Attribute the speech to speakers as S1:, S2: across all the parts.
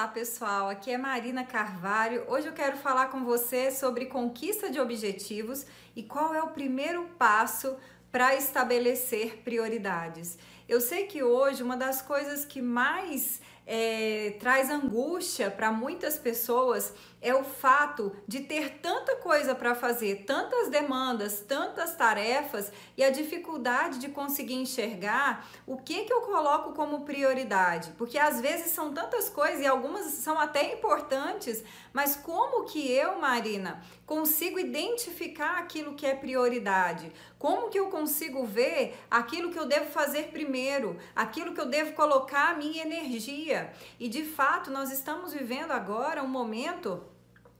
S1: Olá pessoal, aqui é Marina Carvalho. Hoje eu quero falar com você sobre conquista de objetivos e qual é o primeiro passo para estabelecer prioridades. Eu sei que hoje uma das coisas que mais é, traz angústia para muitas pessoas é o fato de ter tanta coisa para fazer, tantas demandas, tantas tarefas e a dificuldade de conseguir enxergar o que que eu coloco como prioridade, porque às vezes são tantas coisas e algumas são até importantes, mas como que eu, Marina, consigo identificar aquilo que é prioridade? Como que eu consigo ver aquilo que eu devo fazer primeiro, aquilo que eu devo colocar a minha energia? E de fato, nós estamos vivendo agora um momento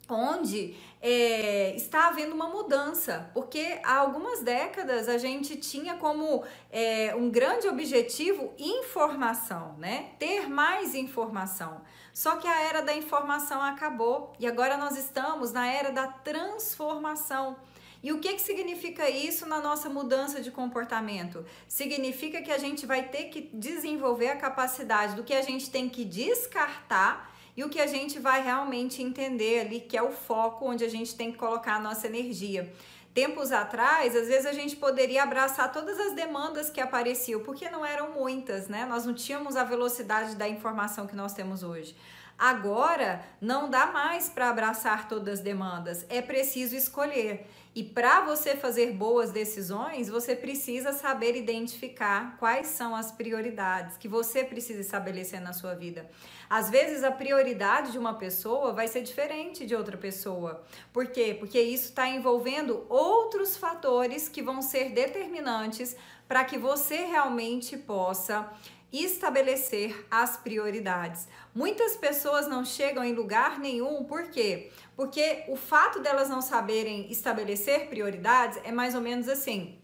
S1: onde é, está havendo uma mudança, porque há algumas décadas a gente tinha como é, um grande objetivo informação, né? Ter mais informação. Só que a era da informação acabou e agora nós estamos na era da transformação. E o que, que significa isso na nossa mudança de comportamento? Significa que a gente vai ter que desenvolver a capacidade do que a gente tem que descartar e o que a gente vai realmente entender ali, que é o foco onde a gente tem que colocar a nossa energia. Tempos atrás, às vezes a gente poderia abraçar todas as demandas que apareciam, porque não eram muitas, né? Nós não tínhamos a velocidade da informação que nós temos hoje. Agora não dá mais para abraçar todas as demandas, é preciso escolher. E para você fazer boas decisões, você precisa saber identificar quais são as prioridades que você precisa estabelecer na sua vida. Às vezes a prioridade de uma pessoa vai ser diferente de outra pessoa. Por quê? Porque isso está envolvendo outros fatores que vão ser determinantes para que você realmente possa estabelecer as prioridades. Muitas pessoas não chegam em lugar nenhum, por quê? Porque o fato delas não saberem estabelecer prioridades é mais ou menos assim.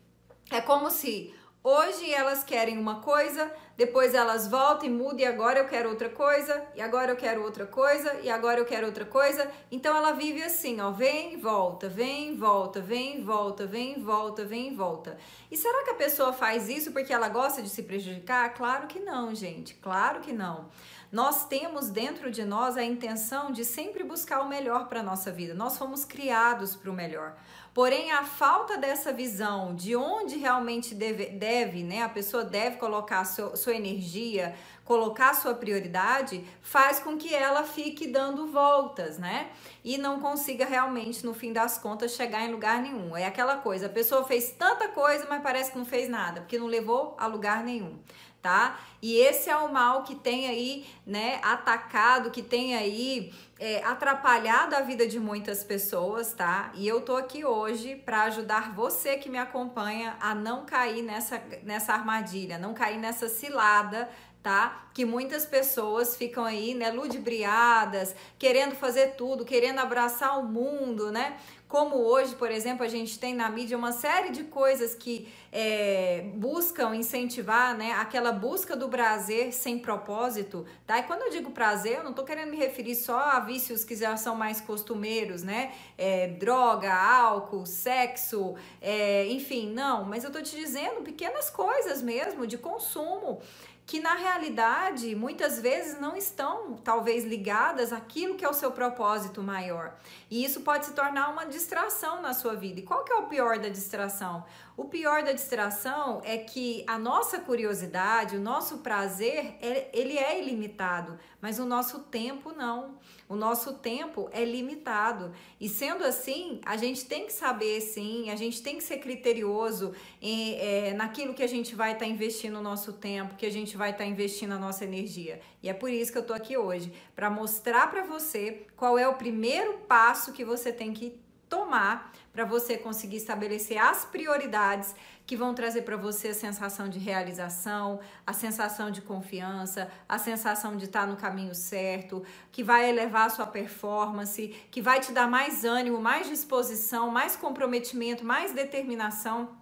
S1: É como se Hoje elas querem uma coisa, depois elas voltam e mudam e agora eu quero outra coisa, e agora eu quero outra coisa, e agora eu quero outra coisa. Então ela vive assim, ó, vem volta, vem volta, vem volta, vem volta, vem e volta. E será que a pessoa faz isso porque ela gosta de se prejudicar? Claro que não, gente, claro que não. Nós temos dentro de nós a intenção de sempre buscar o melhor para a nossa vida. Nós fomos criados para o melhor. Porém, a falta dessa visão de onde realmente deve, deve né, a pessoa deve colocar seu, sua energia, colocar sua prioridade, faz com que ela fique dando voltas, né? E não consiga realmente, no fim das contas, chegar em lugar nenhum. É aquela coisa, a pessoa fez tanta coisa, mas parece que não fez nada, porque não levou a lugar nenhum tá? E esse é o mal que tem aí, né, atacado, que tem aí é, atrapalhado a vida de muitas pessoas, tá? E eu tô aqui hoje para ajudar você que me acompanha a não cair nessa, nessa armadilha, não cair nessa cilada tá? Que muitas pessoas ficam aí, né, ludibriadas, querendo fazer tudo, querendo abraçar o mundo, né? Como hoje, por exemplo, a gente tem na mídia uma série de coisas que é, buscam incentivar, né, aquela busca do prazer sem propósito, tá? E quando eu digo prazer, eu não tô querendo me referir só a vícios que já são mais costumeiros, né? É, droga, álcool, sexo, é, enfim, não. Mas eu tô te dizendo pequenas coisas mesmo de consumo que na realidade muitas vezes não estão talvez ligadas àquilo que é o seu propósito maior. E isso pode se tornar uma distração na sua vida. E qual que é o pior da distração? O pior da distração é que a nossa curiosidade, o nosso prazer, ele é ilimitado, mas o nosso tempo não. O nosso tempo é limitado. E sendo assim, a gente tem que saber sim, a gente tem que ser criterioso em, é, naquilo que a gente vai estar tá investindo o nosso tempo, que a gente vai estar tá investindo a nossa energia. E é por isso que eu tô aqui hoje, para mostrar para você qual é o primeiro passo que você tem que tomar para você conseguir estabelecer as prioridades que vão trazer para você a sensação de realização, a sensação de confiança, a sensação de estar tá no caminho certo, que vai elevar a sua performance, que vai te dar mais ânimo, mais disposição, mais comprometimento, mais determinação.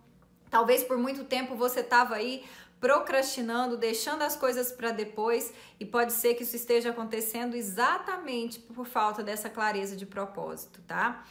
S1: Talvez por muito tempo você estava aí procrastinando, deixando as coisas para depois, e pode ser que isso esteja acontecendo exatamente por falta dessa clareza de propósito, tá?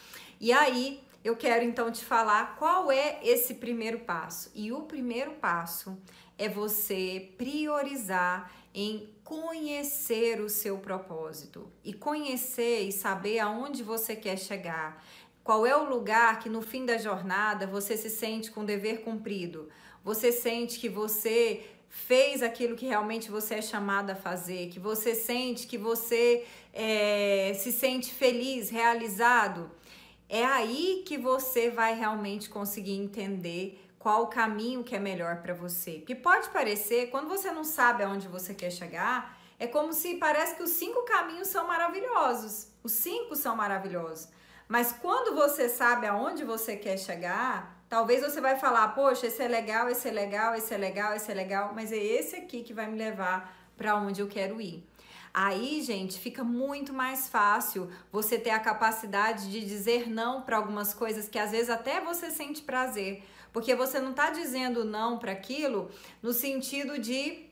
S1: E aí eu quero então te falar qual é esse primeiro passo. E o primeiro passo é você priorizar em conhecer o seu propósito e conhecer e saber aonde você quer chegar. Qual é o lugar que no fim da jornada você se sente com dever cumprido? Você sente que você fez aquilo que realmente você é chamado a fazer, que você sente que você é, se sente feliz, realizado. É aí que você vai realmente conseguir entender qual o caminho que é melhor para você. Que pode parecer, quando você não sabe aonde você quer chegar, é como se parece que os cinco caminhos são maravilhosos. Os cinco são maravilhosos. Mas quando você sabe aonde você quer chegar, talvez você vai falar: "Poxa, esse é legal, esse é legal, esse é legal, esse é legal, mas é esse aqui que vai me levar para onde eu quero ir". Aí, gente, fica muito mais fácil você ter a capacidade de dizer não para algumas coisas que às vezes até você sente prazer, porque você não está dizendo não para aquilo no sentido de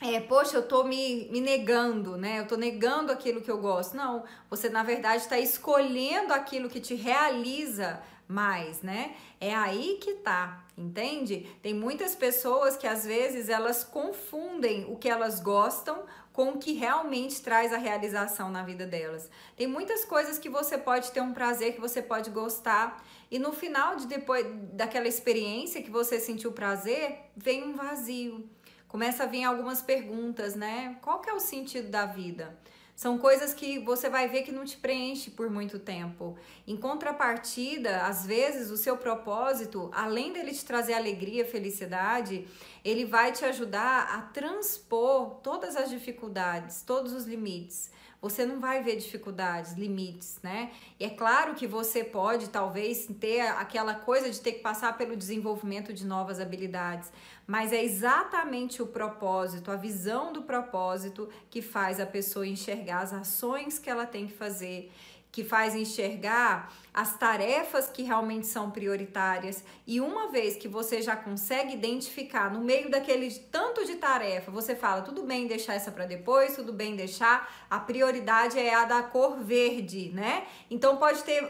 S1: é, poxa, eu tô me, me negando, né? Eu tô negando aquilo que eu gosto. Não, você na verdade está escolhendo aquilo que te realiza mais, né? É aí que tá, entende? Tem muitas pessoas que às vezes elas confundem o que elas gostam com o que realmente traz a realização na vida delas. Tem muitas coisas que você pode ter um prazer, que você pode gostar, e no final de depois daquela experiência que você sentiu prazer, vem um vazio. Começa a vir algumas perguntas, né? Qual que é o sentido da vida? São coisas que você vai ver que não te preenche por muito tempo. Em contrapartida, às vezes o seu propósito, além dele te trazer alegria, felicidade, ele vai te ajudar a transpor todas as dificuldades, todos os limites você não vai ver dificuldades, limites, né? E é claro que você pode, talvez, ter aquela coisa de ter que passar pelo desenvolvimento de novas habilidades, mas é exatamente o propósito, a visão do propósito que faz a pessoa enxergar as ações que ela tem que fazer que faz enxergar as tarefas que realmente são prioritárias. E uma vez que você já consegue identificar no meio daquele tanto de tarefa, você fala: tudo bem deixar essa para depois, tudo bem deixar, a prioridade é a da cor verde, né? Então pode ter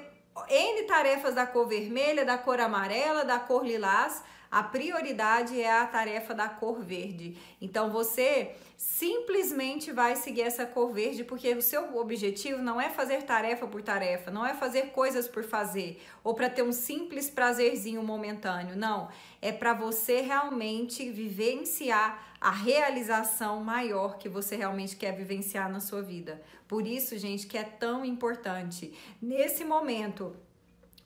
S1: N tarefas da cor vermelha, da cor amarela, da cor lilás a prioridade é a tarefa da cor verde. Então você simplesmente vai seguir essa cor verde porque o seu objetivo não é fazer tarefa por tarefa, não é fazer coisas por fazer ou para ter um simples prazerzinho momentâneo. Não, é para você realmente vivenciar a realização maior que você realmente quer vivenciar na sua vida. Por isso, gente, que é tão importante nesse momento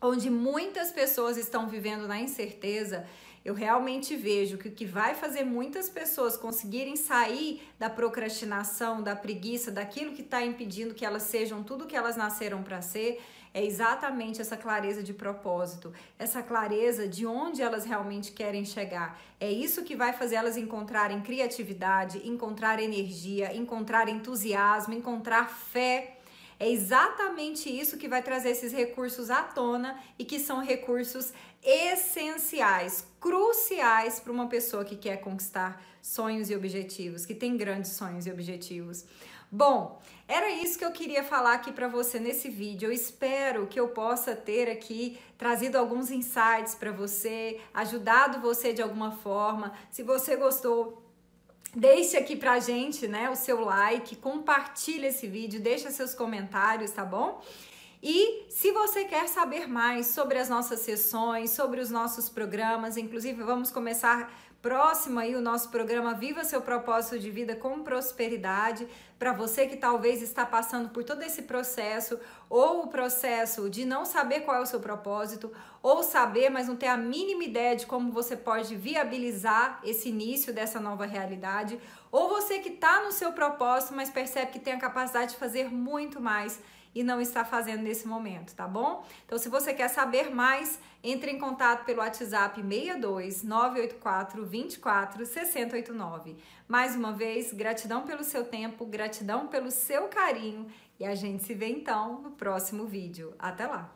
S1: onde muitas pessoas estão vivendo na incerteza, eu realmente vejo que o que vai fazer muitas pessoas conseguirem sair da procrastinação, da preguiça, daquilo que está impedindo que elas sejam tudo que elas nasceram para ser, é exatamente essa clareza de propósito, essa clareza de onde elas realmente querem chegar. É isso que vai fazer elas encontrarem criatividade, encontrar energia, encontrar entusiasmo, encontrar fé é exatamente isso que vai trazer esses recursos à tona e que são recursos essenciais, cruciais para uma pessoa que quer conquistar sonhos e objetivos, que tem grandes sonhos e objetivos. Bom, era isso que eu queria falar aqui para você nesse vídeo. Eu espero que eu possa ter aqui trazido alguns insights para você, ajudado você de alguma forma. Se você gostou, Deixe aqui pra gente, né, o seu like, compartilhe esse vídeo, deixa seus comentários, tá bom? E se você quer saber mais sobre as nossas sessões, sobre os nossos programas, inclusive vamos começar próximo aí o nosso programa Viva seu propósito de vida com prosperidade, para você que talvez está passando por todo esse processo ou o processo de não saber qual é o seu propósito, ou saber, mas não ter a mínima ideia de como você pode viabilizar esse início dessa nova realidade, ou você que está no seu propósito, mas percebe que tem a capacidade de fazer muito mais e não está fazendo nesse momento, tá bom? Então, se você quer saber mais, entre em contato pelo WhatsApp 62 984 24 6089. Mais uma vez, gratidão pelo seu tempo, gratidão pelo seu carinho e a gente se vê então no próximo vídeo. Até lá!